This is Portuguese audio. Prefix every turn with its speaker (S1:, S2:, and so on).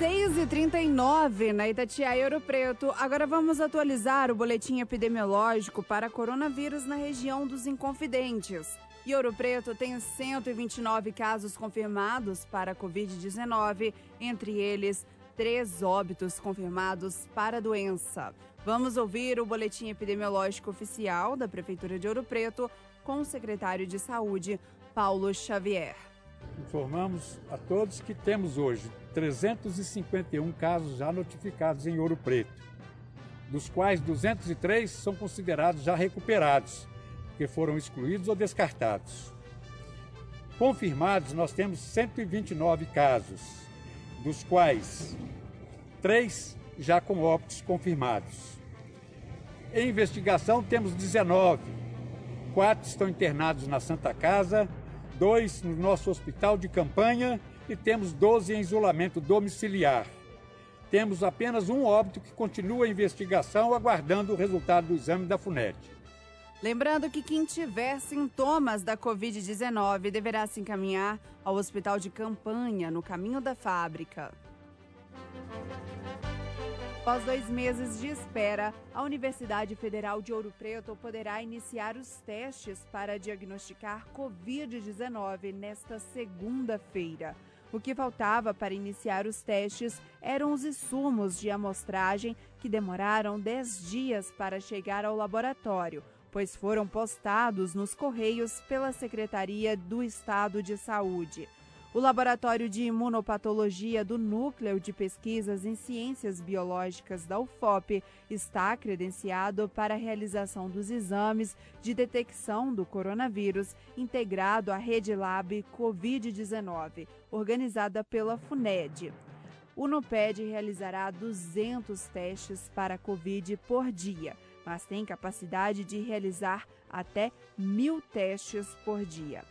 S1: 6h39 na Itatiaia Ouro Preto. Agora vamos atualizar o boletim epidemiológico para coronavírus na região dos Inconfidentes. E Ouro Preto tem 129 casos confirmados para Covid-19, entre eles três óbitos confirmados para a doença. Vamos ouvir o boletim epidemiológico oficial da Prefeitura de Ouro Preto com o secretário de Saúde, Paulo Xavier.
S2: Informamos a todos que temos hoje 351 casos já notificados em Ouro Preto, dos quais 203 são considerados já recuperados, que foram excluídos ou descartados. Confirmados, nós temos 129 casos, dos quais 3 já com óbitos confirmados. Em investigação, temos 19. Quatro estão internados na Santa Casa, dois no nosso hospital de campanha e temos 12 em isolamento domiciliar. Temos apenas um óbito que continua a investigação, aguardando o resultado do exame da FUNED.
S1: Lembrando que quem tiver sintomas da Covid-19 deverá se encaminhar ao hospital de campanha no caminho da fábrica. Após dois meses de espera, a Universidade Federal de Ouro Preto poderá iniciar os testes para diagnosticar Covid-19 nesta segunda-feira. O que faltava para iniciar os testes eram os insumos de amostragem que demoraram 10 dias para chegar ao laboratório, pois foram postados nos Correios pela Secretaria do Estado de Saúde. O Laboratório de Imunopatologia do Núcleo de Pesquisas em Ciências Biológicas da UFOP está credenciado para a realização dos exames de detecção do coronavírus integrado à Rede Lab Covid-19, organizada pela FUNED. O NUPED realizará 200 testes para Covid por dia, mas tem capacidade de realizar até mil testes por dia.